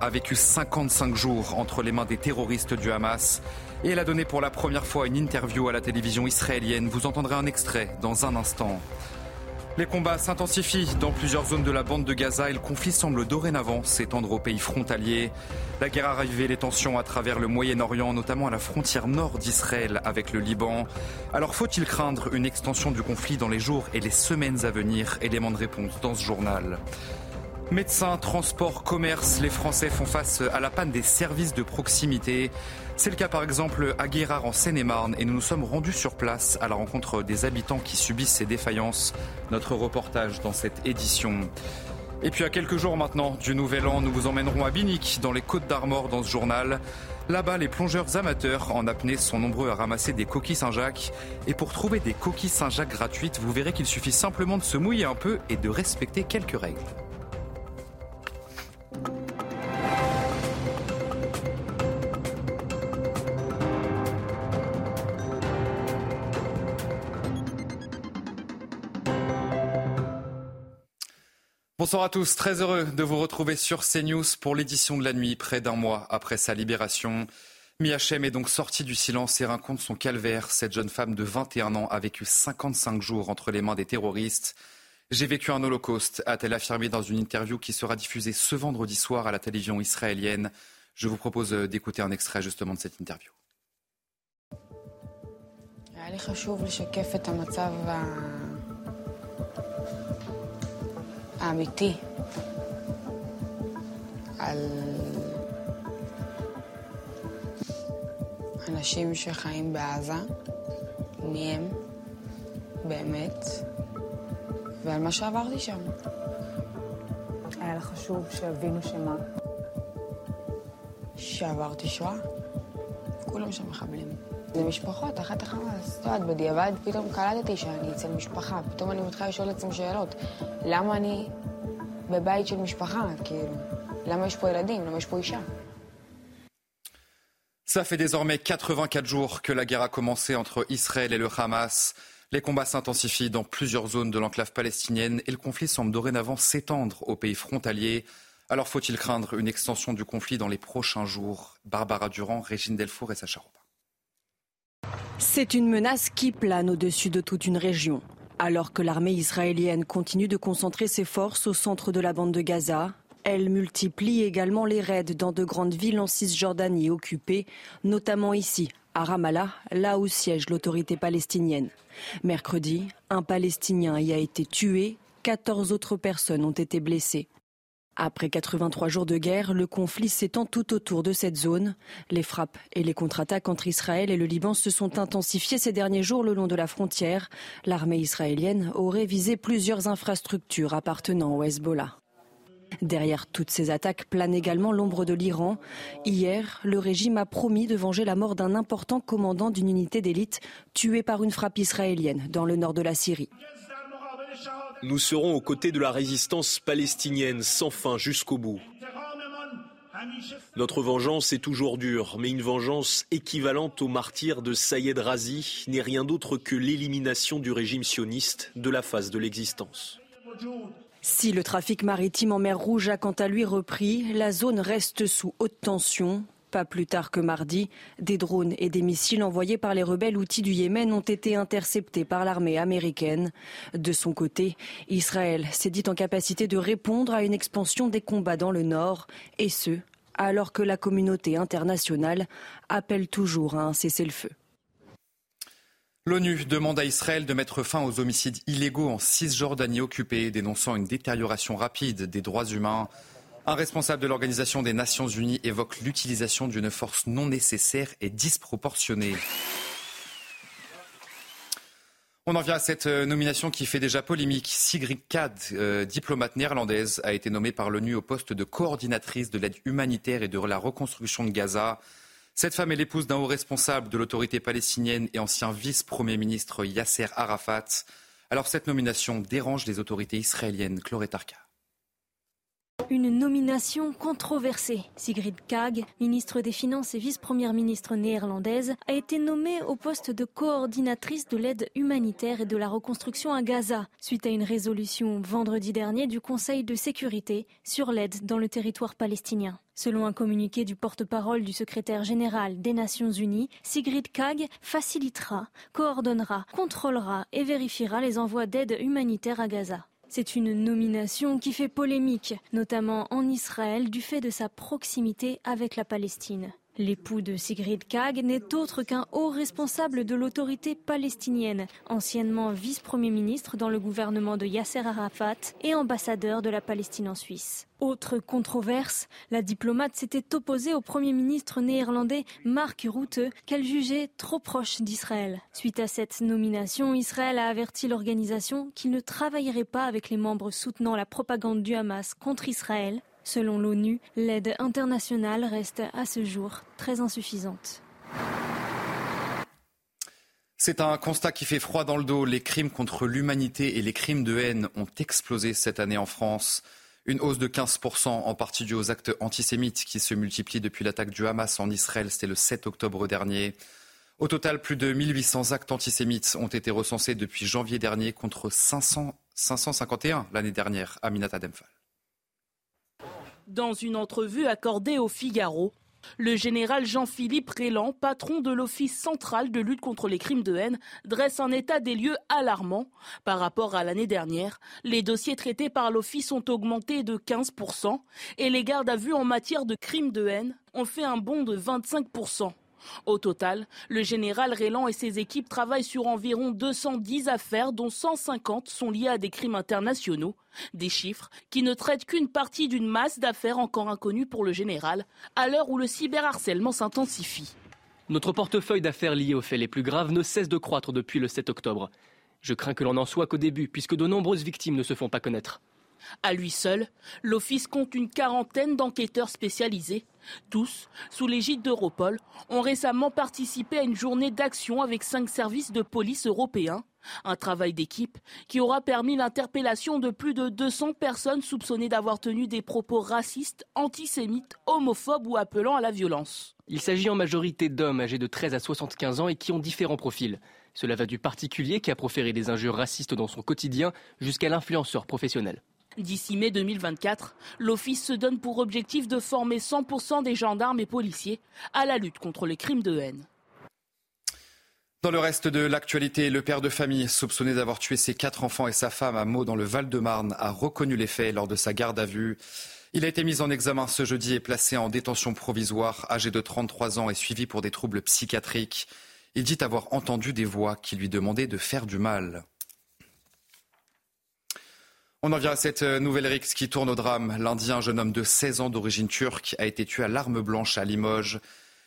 a vécu 55 jours entre les mains des terroristes du Hamas et elle a donné pour la première fois une interview à la télévision israélienne. Vous entendrez un extrait dans un instant. Les combats s'intensifient dans plusieurs zones de la bande de Gaza et le conflit semble dorénavant s'étendre aux pays frontaliers. La guerre a ravivé les tensions à travers le Moyen-Orient, notamment à la frontière nord d'Israël avec le Liban. Alors faut-il craindre une extension du conflit dans les jours et les semaines à venir? Élément de réponse dans ce journal. Médecins, transport, commerce, les Français font face à la panne des services de proximité. C'est le cas par exemple à Guérard en Seine-et-Marne et nous nous sommes rendus sur place à la rencontre des habitants qui subissent ces défaillances. Notre reportage dans cette édition. Et puis à quelques jours maintenant du Nouvel An, nous vous emmènerons à Binic, dans les Côtes d'Armor, dans ce journal. Là-bas, les plongeurs amateurs en apnée sont nombreux à ramasser des coquilles Saint-Jacques. Et pour trouver des coquilles Saint-Jacques gratuites, vous verrez qu'il suffit simplement de se mouiller un peu et de respecter quelques règles. Bonsoir à tous, très heureux de vous retrouver sur CNews pour l'édition de la nuit, près d'un mois après sa libération. Miachem est donc sortie du silence et raconte son calvaire. Cette jeune femme de 21 ans a vécu 55 jours entre les mains des terroristes. J'ai vécu un holocauste, a-t-elle affirmé dans une interview qui sera diffusée ce vendredi soir à la télévision israélienne. Je vous propose d'écouter un extrait justement de cette interview. האמיתי על אנשים שחיים בעזה, מי הם באמת, ועל מה שעברתי שם. היה לך חשוב שיבינו שמה? שעברתי שואה. כולם שם מחבלים. זה משפחות, אחת החמאס. את יודעת, בדיעבד פתאום קלטתי שאני אצל משפחה. פתאום אני מתחילה לשאול לעצמי שאלות. למה אני בבית של משפחה, כאילו? למה יש פה ילדים? למה יש פה אישה? Ça fait désormais 84 jours que la guerre a commencé entre Israël et le Hamas. Les combats s'intensifient dans plusieurs zones de l'enclave palestinienne et le conflit semble dorénavant s'étendre aux pays frontaliers. Alors faut-il craindre une extension du conflit dans les prochains jours Barbara Durand, Régine Delfour et Sacha Robin. C'est une menace qui plane au-dessus de toute une région. Alors que l'armée israélienne continue de concentrer ses forces au centre de la bande de Gaza, elle multiplie également les raids dans de grandes villes en Cisjordanie occupées, notamment ici, à Ramallah, là où siège l'autorité palestinienne. Mercredi, un Palestinien y a été tué, 14 autres personnes ont été blessées. Après 83 jours de guerre, le conflit s'étend tout autour de cette zone. Les frappes et les contre-attaques entre Israël et le Liban se sont intensifiées ces derniers jours le long de la frontière. L'armée israélienne aurait visé plusieurs infrastructures appartenant au Hezbollah. Derrière toutes ces attaques plane également l'ombre de l'Iran. Hier, le régime a promis de venger la mort d'un important commandant d'une unité d'élite tué par une frappe israélienne dans le nord de la Syrie. Nous serons aux côtés de la résistance palestinienne sans fin jusqu'au bout. Notre vengeance est toujours dure, mais une vengeance équivalente au martyr de Sayed Razi n'est rien d'autre que l'élimination du régime sioniste de la face de l'existence. Si le trafic maritime en mer Rouge a quant à lui repris, la zone reste sous haute tension. Pas plus tard que mardi, des drones et des missiles envoyés par les rebelles outils du Yémen ont été interceptés par l'armée américaine. De son côté, Israël s'est dit en capacité de répondre à une expansion des combats dans le nord, et ce, alors que la communauté internationale appelle toujours à un cessez-le-feu. L'ONU demande à Israël de mettre fin aux homicides illégaux en Cisjordanie occupée, dénonçant une détérioration rapide des droits humains. Un responsable de l'Organisation des Nations Unies évoque l'utilisation d'une force non nécessaire et disproportionnée. On en vient à cette euh, nomination qui fait déjà polémique. Sigrid Kadd, euh, diplomate néerlandaise, a été nommée par l'ONU au poste de coordinatrice de l'aide humanitaire et de la reconstruction de Gaza. Cette femme est l'épouse d'un haut responsable de l'autorité palestinienne et ancien vice-premier ministre Yasser Arafat. Alors cette nomination dérange les autorités israéliennes. Chloé Tarka. Une nomination controversée. Sigrid Kaag, ministre des Finances et vice-première ministre néerlandaise, a été nommée au poste de coordinatrice de l'aide humanitaire et de la reconstruction à Gaza, suite à une résolution vendredi dernier du Conseil de sécurité sur l'aide dans le territoire palestinien. Selon un communiqué du porte-parole du secrétaire général des Nations Unies, Sigrid Kaag facilitera, coordonnera, contrôlera et vérifiera les envois d'aide humanitaire à Gaza. C'est une nomination qui fait polémique, notamment en Israël, du fait de sa proximité avec la Palestine. L'époux de Sigrid Kaag n'est autre qu'un haut responsable de l'autorité palestinienne, anciennement vice-premier ministre dans le gouvernement de Yasser Arafat et ambassadeur de la Palestine en Suisse. Autre controverse, la diplomate s'était opposée au premier ministre néerlandais Mark Rutte qu'elle jugeait trop proche d'Israël. Suite à cette nomination, Israël a averti l'organisation qu'il ne travaillerait pas avec les membres soutenant la propagande du Hamas contre Israël Selon l'ONU, l'aide internationale reste à ce jour très insuffisante. C'est un constat qui fait froid dans le dos. Les crimes contre l'humanité et les crimes de haine ont explosé cette année en France. Une hausse de 15%, en partie due aux actes antisémites qui se multiplient depuis l'attaque du Hamas en Israël. C'était le 7 octobre dernier. Au total, plus de 1800 actes antisémites ont été recensés depuis janvier dernier contre 500, 551 l'année dernière. Aminata Demphal. Dans une entrevue accordée au Figaro, le général Jean-Philippe Rélan, patron de l'Office central de lutte contre les crimes de haine, dresse un état des lieux alarmant. Par rapport à l'année dernière, les dossiers traités par l'Office ont augmenté de 15% et les gardes à vue en matière de crimes de haine ont fait un bond de 25%. Au total, le général Rélan et ses équipes travaillent sur environ 210 affaires, dont 150 sont liées à des crimes internationaux. Des chiffres qui ne traitent qu'une partie d'une masse d'affaires encore inconnues pour le général, à l'heure où le cyberharcèlement s'intensifie. Notre portefeuille d'affaires liées aux faits les plus graves ne cesse de croître depuis le 7 octobre. Je crains que l'on n'en soit qu'au début, puisque de nombreuses victimes ne se font pas connaître. À lui seul, l'Office compte une quarantaine d'enquêteurs spécialisés. Tous, sous l'égide d'Europol, ont récemment participé à une journée d'action avec cinq services de police européens. Un travail d'équipe qui aura permis l'interpellation de plus de 200 personnes soupçonnées d'avoir tenu des propos racistes, antisémites, homophobes ou appelant à la violence. Il s'agit en majorité d'hommes âgés de 13 à 75 ans et qui ont différents profils. Cela va du particulier qui a proféré des injures racistes dans son quotidien jusqu'à l'influenceur professionnel. D'ici mai 2024, l'Office se donne pour objectif de former 100% des gendarmes et policiers à la lutte contre les crimes de haine. Dans le reste de l'actualité, le père de famille, soupçonné d'avoir tué ses quatre enfants et sa femme à Meaux dans le Val-de-Marne, a reconnu les faits lors de sa garde à vue. Il a été mis en examen ce jeudi et placé en détention provisoire, âgé de 33 ans et suivi pour des troubles psychiatriques. Il dit avoir entendu des voix qui lui demandaient de faire du mal. On en vient à cette euh, nouvelle rixe qui tourne au drame. Lundi, un jeune homme de 16 ans d'origine turque a été tué à l'arme blanche à Limoges.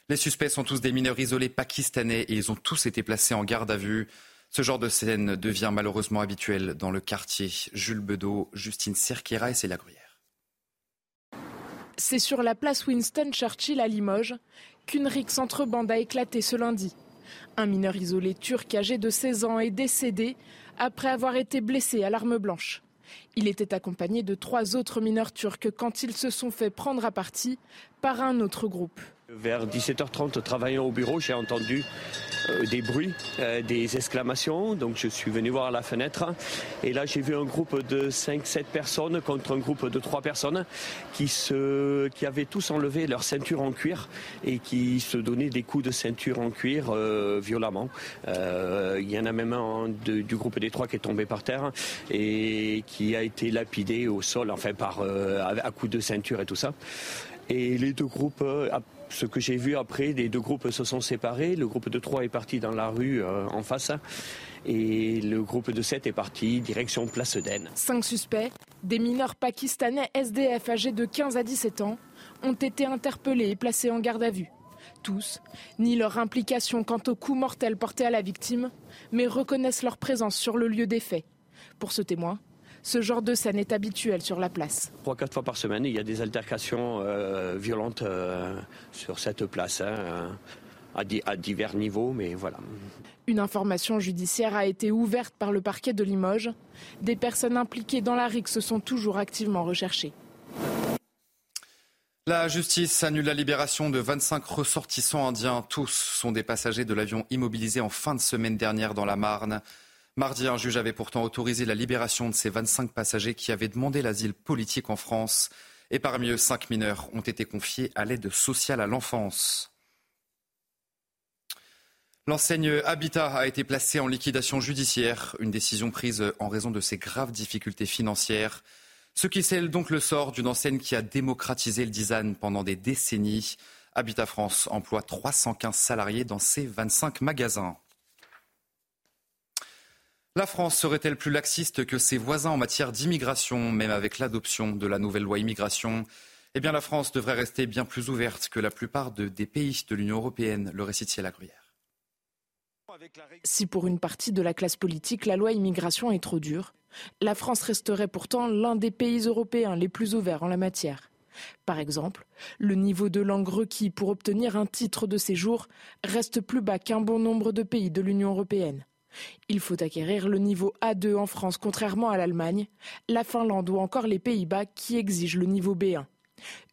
Les suspects sont tous des mineurs isolés pakistanais et ils ont tous été placés en garde à vue. Ce genre de scène devient malheureusement habituel dans le quartier. Jules Bedeau, Justine Cerquera et Célia Gruyère. C'est sur la place Winston Churchill à Limoges qu'une rixe entre bandes a éclaté ce lundi. Un mineur isolé turc âgé de 16 ans est décédé après avoir été blessé à l'arme blanche. Il était accompagné de trois autres mineurs turcs quand ils se sont fait prendre à partie par un autre groupe. Vers 17h30, travaillant au bureau, j'ai entendu euh, des bruits, euh, des exclamations. Donc je suis venu voir à la fenêtre. Et là, j'ai vu un groupe de 5-7 personnes contre un groupe de 3 personnes qui, se, qui avaient tous enlevé leur ceinture en cuir et qui se donnaient des coups de ceinture en cuir euh, violemment. Il y en a même un du groupe des trois qui est tombé par terre et qui a été lapidé au sol, enfin par à coups de ceinture et tout ça. Et les deux groupes ce que j'ai vu après, les deux groupes se sont séparés. Le groupe de 3 est parti dans la rue euh, en face et le groupe de 7 est parti direction Place d'Aisne. Cinq suspects, des mineurs pakistanais SDF âgés de 15 à 17 ans, ont été interpellés et placés en garde à vue. Tous ni leur implication quant au coup mortel porté à la victime, mais reconnaissent leur présence sur le lieu des faits. Pour ce témoin, ce genre de scène est habituel sur la place. Trois, quatre fois par semaine, il y a des altercations euh, violentes euh, sur cette place. Hein, à, à, divers niveaux, mais voilà. Une information judiciaire a été ouverte par le parquet de Limoges. Des personnes impliquées dans la RIC se sont toujours activement recherchées. La justice annule la libération de 25 ressortissants indiens. Tous sont des passagers de l'avion immobilisé en fin de semaine dernière dans la Marne. Mardi, un juge avait pourtant autorisé la libération de ces 25 passagers qui avaient demandé l'asile politique en France. Et parmi eux, cinq mineurs ont été confiés à l'aide sociale à l'enfance. L'enseigne Habitat a été placée en liquidation judiciaire, une décision prise en raison de ses graves difficultés financières. Ce qui scelle donc le sort d'une enseigne qui a démocratisé le design pendant des décennies. Habitat France emploie 315 salariés dans ses 25 magasins. La France serait-elle plus laxiste que ses voisins en matière d'immigration, même avec l'adoption de la nouvelle loi immigration? Eh bien, la France devrait rester bien plus ouverte que la plupart des pays de l'Union européenne, le récit de Gruyère. Si pour une partie de la classe politique, la loi immigration est trop dure, la France resterait pourtant l'un des pays européens les plus ouverts en la matière. Par exemple, le niveau de langue requis pour obtenir un titre de séjour reste plus bas qu'un bon nombre de pays de l'Union européenne. Il faut acquérir le niveau A2 en France contrairement à l'Allemagne, la Finlande ou encore les Pays-Bas qui exigent le niveau B1.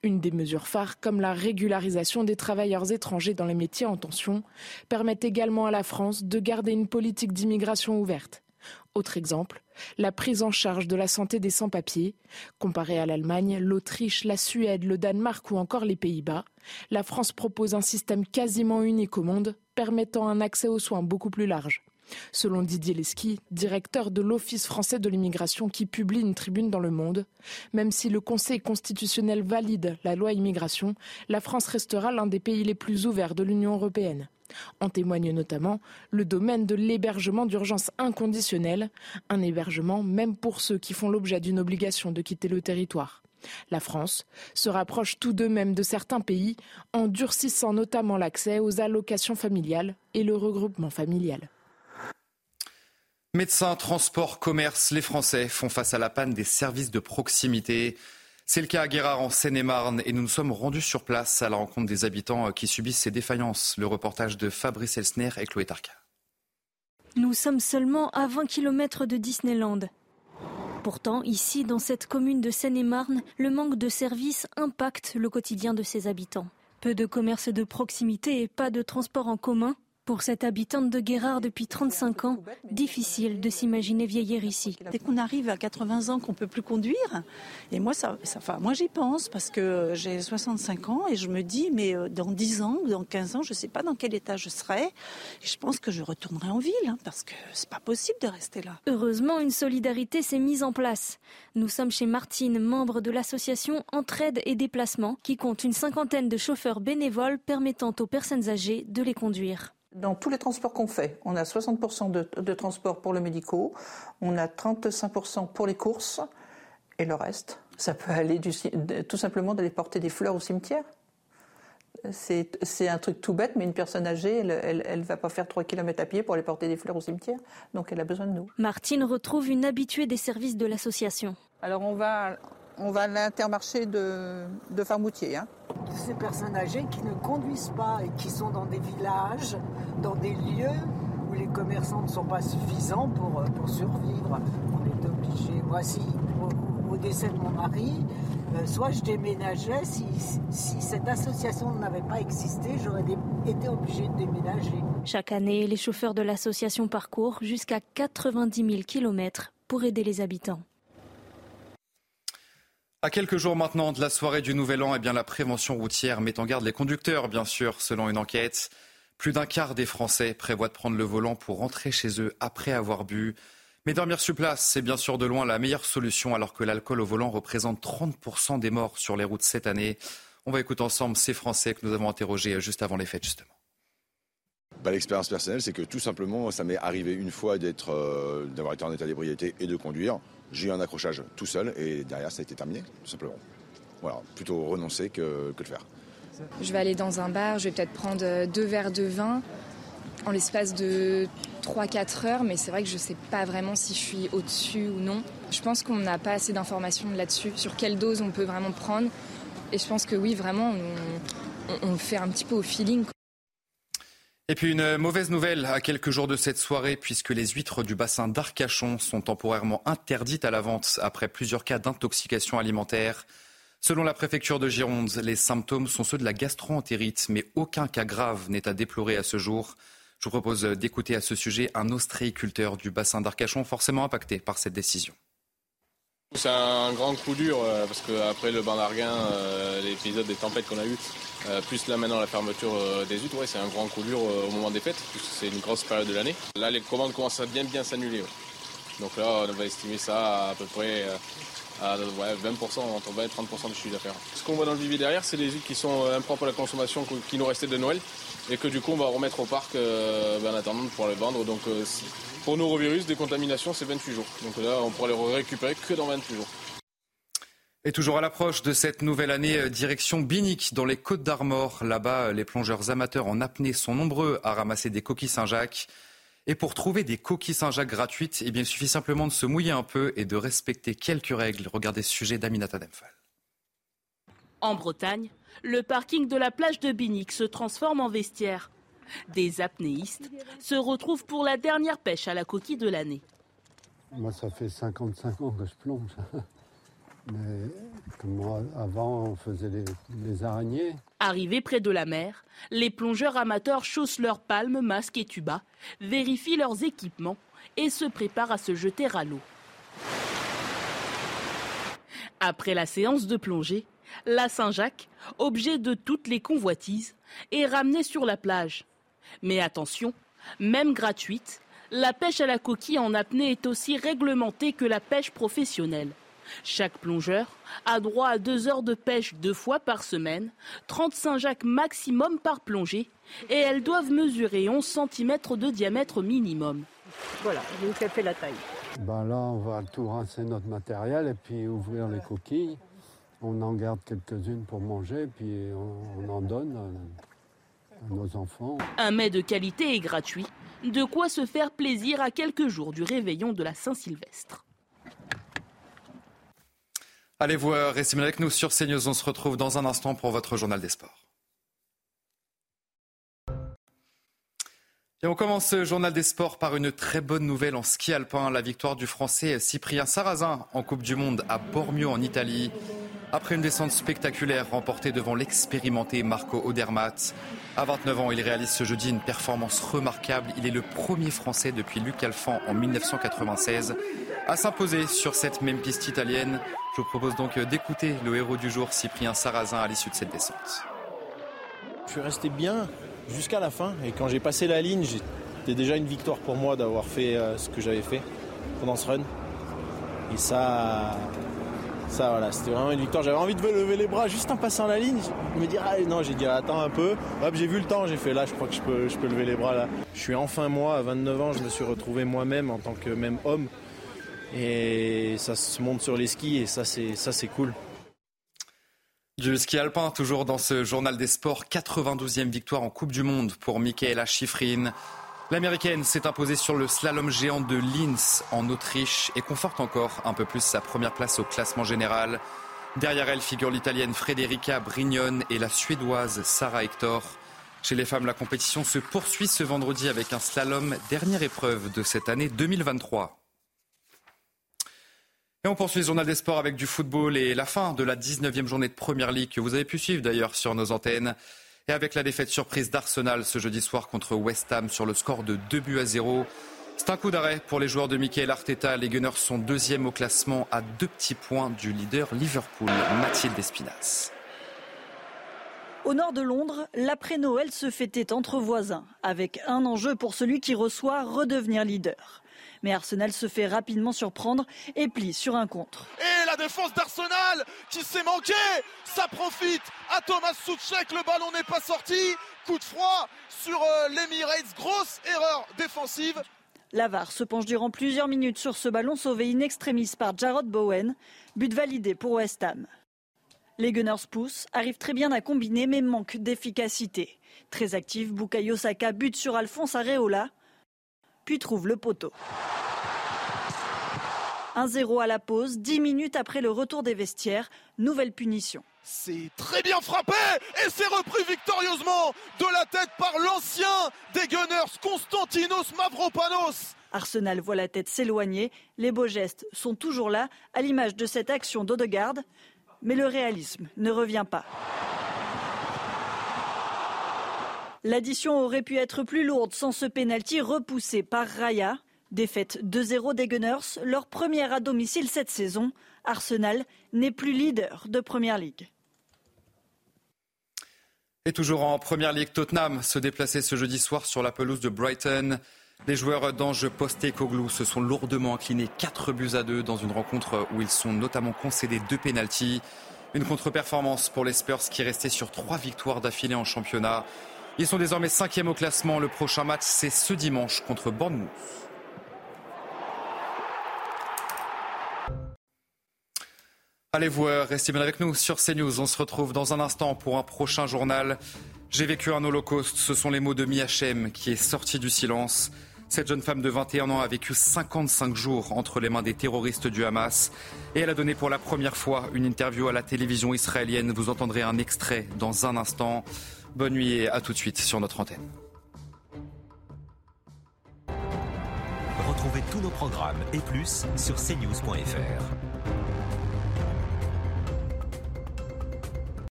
Une des mesures phares, comme la régularisation des travailleurs étrangers dans les métiers en tension, permet également à la France de garder une politique d'immigration ouverte. Autre exemple, la prise en charge de la santé des sans-papiers. Comparé à l'Allemagne, l'Autriche, la Suède, le Danemark ou encore les Pays-Bas, la France propose un système quasiment unique au monde, permettant un accès aux soins beaucoup plus large. Selon Didier Lesky, directeur de l'Office français de l'immigration qui publie une tribune dans Le Monde, même si le Conseil constitutionnel valide la loi immigration, la France restera l'un des pays les plus ouverts de l'Union européenne. En témoigne notamment le domaine de l'hébergement d'urgence inconditionnel, un hébergement même pour ceux qui font l'objet d'une obligation de quitter le territoire. La France se rapproche tout de même de certains pays en durcissant notamment l'accès aux allocations familiales et le regroupement familial. Médecins, transports, commerce, les Français font face à la panne des services de proximité. C'est le cas à Guérard en Seine-et-Marne et nous nous sommes rendus sur place à la rencontre des habitants qui subissent ces défaillances. Le reportage de Fabrice Elsner et Chloé Tarka. Nous sommes seulement à 20 km de Disneyland. Pourtant, ici, dans cette commune de Seine-et-Marne, le manque de services impacte le quotidien de ses habitants. Peu de commerces de proximité et pas de transport en commun pour cette habitante de Guérard depuis 35 ans, difficile de s'imaginer vieillir ici. Dès qu'on arrive à 80 ans qu'on peut plus conduire, et moi, ça, enfin, moi j'y pense parce que j'ai 65 ans et je me dis, mais euh, dans 10 ans ou dans 15 ans, je ne sais pas dans quel état je serai. Et je pense que je retournerai en ville hein, parce que c'est pas possible de rester là. Heureusement, une solidarité s'est mise en place. Nous sommes chez Martine, membre de l'association Entraide et Déplacement, qui compte une cinquantaine de chauffeurs bénévoles permettant aux personnes âgées de les conduire dans tous les transports qu'on fait, on a 60% de, de transport pour le médicaux, on a 35% pour les courses, et le reste, ça peut aller du, tout simplement d'aller porter des fleurs au cimetière. C'est un truc tout bête, mais une personne âgée, elle ne va pas faire 3 km à pied pour aller porter des fleurs au cimetière, donc elle a besoin de nous. Martine retrouve une habituée des services de l'association. Alors on va on va à l'intermarché de, de Farmoutier. Hein. Ces personnes âgées qui ne conduisent pas et qui sont dans des villages, dans des lieux où les commerçants ne sont pas suffisants pour, euh, pour survivre. On est obligé, moi si au, décès de mon mari, euh, soit je déménageais, si, si cette association n'avait pas existé, j'aurais été obligé de déménager. Chaque année, les chauffeurs de l'association parcourent jusqu'à 90 000 km pour aider les habitants. À quelques jours maintenant de la soirée du Nouvel An, eh bien, la prévention routière met en garde les conducteurs, bien sûr, selon une enquête. Plus d'un quart des Français prévoient de prendre le volant pour rentrer chez eux après avoir bu. Mais dormir sur place, c'est bien sûr de loin la meilleure solution alors que l'alcool au volant représente 30% des morts sur les routes cette année. On va écouter ensemble ces Français que nous avons interrogés juste avant les fêtes, justement. Bah, l'expérience personnelle, c'est que tout simplement, ça m'est arrivé une fois euh, d'avoir été en état d'ébriété et de conduire. J'ai eu un accrochage tout seul et derrière ça a été terminé, tout simplement. Voilà, plutôt renoncer que, que le faire. Je vais aller dans un bar, je vais peut-être prendre euh, deux verres de vin en l'espace de 3-4 heures, mais c'est vrai que je ne sais pas vraiment si je suis au-dessus ou non. Je pense qu'on n'a pas assez d'informations là-dessus, sur quelle dose on peut vraiment prendre. Et je pense que oui, vraiment, on, on fait un petit peu au feeling. Et puis une mauvaise nouvelle à quelques jours de cette soirée, puisque les huîtres du bassin d'Arcachon sont temporairement interdites à la vente après plusieurs cas d'intoxication alimentaire. Selon la préfecture de Gironde, les symptômes sont ceux de la gastroentérite, mais aucun cas grave n'est à déplorer à ce jour. Je vous propose d'écouter à ce sujet un ostréiculteur du bassin d'Arcachon forcément impacté par cette décision. C'est un grand coup dur euh, parce qu'après le bain d'Arguin, euh, l'épisode des tempêtes qu'on a eu, euh, plus là maintenant la fermeture des huttes, ouais, c'est un grand coup dur au moment des fêtes, puisque c'est une grosse période de l'année. Là, les commandes commencent à bien bien s'annuler. Donc là, on va estimer ça à, peu près à 20%, entre 20 et 30% du chiffre d'affaires. Ce qu'on voit dans le vivier derrière, c'est les huttes qui sont impropres à la consommation qui nous restaient de Noël et que du coup on va remettre au parc ben, en attendant de pouvoir les vendre. Donc pour norovirus, des contaminations, c'est 28 jours. Donc là, on pourra les récupérer que dans 28 jours. Et toujours à l'approche de cette nouvelle année, euh, direction Binic, dans les Côtes d'Armor. Là-bas, euh, les plongeurs amateurs en apnée sont nombreux à ramasser des coquilles Saint-Jacques. Et pour trouver des coquilles Saint-Jacques gratuites, eh bien, il suffit simplement de se mouiller un peu et de respecter quelques règles. Regardez ce sujet d'Aminata Demphal. En Bretagne, le parking de la plage de Binic se transforme en vestiaire. Des apnéistes se retrouvent pour la dernière pêche à la coquille de l'année. Moi, ça fait 55 ans que je plonge. Mais comme avant, on faisait les, araignées. Arrivés près de la mer, les plongeurs amateurs chaussent leurs palmes, masques et tubas, vérifient leurs équipements et se préparent à se jeter à l'eau. Après la séance de plongée, la Saint-Jacques, objet de toutes les convoitises, est ramenée sur la plage. Mais attention, même gratuite, la pêche à la coquille en apnée est aussi réglementée que la pêche professionnelle. Chaque plongeur a droit à deux heures de pêche deux fois par semaine, 35 jacques maximum par plongée, et elles doivent mesurer 11 cm de diamètre minimum. Voilà, vous ai fait la taille. Ben là, on va tout rincer notre matériel et puis ouvrir les coquilles. On en garde quelques-unes pour manger, puis on en donne. Nos enfants. Un mets de qualité et gratuit, de quoi se faire plaisir à quelques jours du réveillon de la Saint-Sylvestre. Allez voir, restez avec nous sur CNews. On se retrouve dans un instant pour votre journal des sports. Et on commence ce journal des sports par une très bonne nouvelle en ski alpin, la victoire du Français Cyprien Sarrazin en Coupe du Monde à Bormio en Italie. Après une descente spectaculaire remportée devant l'expérimenté Marco Odermatt, à 29 ans, il réalise ce jeudi une performance remarquable. Il est le premier Français depuis Luc Alphand en 1996 à s'imposer sur cette même piste italienne. Je vous propose donc d'écouter le héros du jour, Cyprien Sarrazin, à l'issue de cette descente. Je suis resté bien jusqu'à la fin et quand j'ai passé la ligne, c'était déjà une victoire pour moi d'avoir fait euh, ce que j'avais fait pendant ce run. Et ça, ça, voilà, c'était vraiment une victoire. J'avais envie de lever les bras juste en passant la ligne. Me dire, ah, non, j'ai dit, attends un peu. Hop, j'ai vu le temps, j'ai fait là, je crois que je peux, je peux lever les bras là. Je suis enfin moi, à 29 ans, je me suis retrouvé moi-même en tant que même homme. Et ça se monte sur les skis et ça, c'est, ça, c'est cool. Du ski alpin, toujours dans ce journal des sports, 92e victoire en Coupe du Monde pour Michaela Schifrin. L'américaine s'est imposée sur le slalom géant de Linz en Autriche et conforte encore un peu plus sa première place au classement général. Derrière elle figure l'italienne Frederica Brignone et la suédoise Sarah Hector. Chez les femmes, la compétition se poursuit ce vendredi avec un slalom, dernière épreuve de cette année 2023. Et on poursuit le journal des sports avec du football et la fin de la 19e journée de Première Ligue que vous avez pu suivre d'ailleurs sur nos antennes. Et avec la défaite surprise d'Arsenal ce jeudi soir contre West Ham sur le score de 2 buts à 0. C'est un coup d'arrêt pour les joueurs de Michael Arteta. Les Gunners sont deuxième au classement à deux petits points du leader Liverpool, Mathilde Espinas. Au nord de Londres, l'après-Noël se fêtait entre voisins, avec un enjeu pour celui qui reçoit redevenir leader. Mais Arsenal se fait rapidement surprendre et plie sur un contre. Et la défense d'Arsenal qui s'est manquée, ça profite à Thomas Soucek, le ballon n'est pas sorti. Coup de froid sur euh, l'Emirates, grosse erreur défensive. Lavar se penche durant plusieurs minutes sur ce ballon sauvé in extremis par Jarrod Bowen, but validé pour West Ham. Les Gunners poussent, arrivent très bien à combiner mais manquent d'efficacité. Très actif, Bukayo Saka bute sur Alphonse Areola puis trouve le poteau. 1-0 à la pause, 10 minutes après le retour des vestiaires, nouvelle punition. C'est très bien frappé et c'est repris victorieusement de la tête par l'ancien des Gunners, Konstantinos Mavropanos. Arsenal voit la tête s'éloigner, les beaux gestes sont toujours là, à l'image de cette action d'Odegaard. mais le réalisme ne revient pas. L'addition aurait pu être plus lourde sans ce pénalty repoussé par Raya. Défaite 2-0 des Gunners, leur première à domicile cette saison. Arsenal n'est plus leader de Première Ligue. Et toujours en Première Ligue, Tottenham se déplaçait ce jeudi soir sur la pelouse de Brighton. Les joueurs d'Ange Postecoglou se sont lourdement inclinés 4 buts à 2 dans une rencontre où ils sont notamment concédés deux pénalties. Une contre-performance pour les Spurs qui restaient sur trois victoires d'affilée en championnat. Ils sont désormais cinquième au classement. Le prochain match, c'est ce dimanche contre Bournemouth. Allez vous euh, restez bien avec nous sur CNews. On se retrouve dans un instant pour un prochain journal. J'ai vécu un holocauste. Ce sont les mots de Miachem qui est sorti du silence. Cette jeune femme de 21 ans a vécu 55 jours entre les mains des terroristes du Hamas et elle a donné pour la première fois une interview à la télévision israélienne. Vous entendrez un extrait dans un instant. Bonne nuit et à tout de suite sur notre antenne. Retrouvez tous nos programmes et plus sur cnews.fr.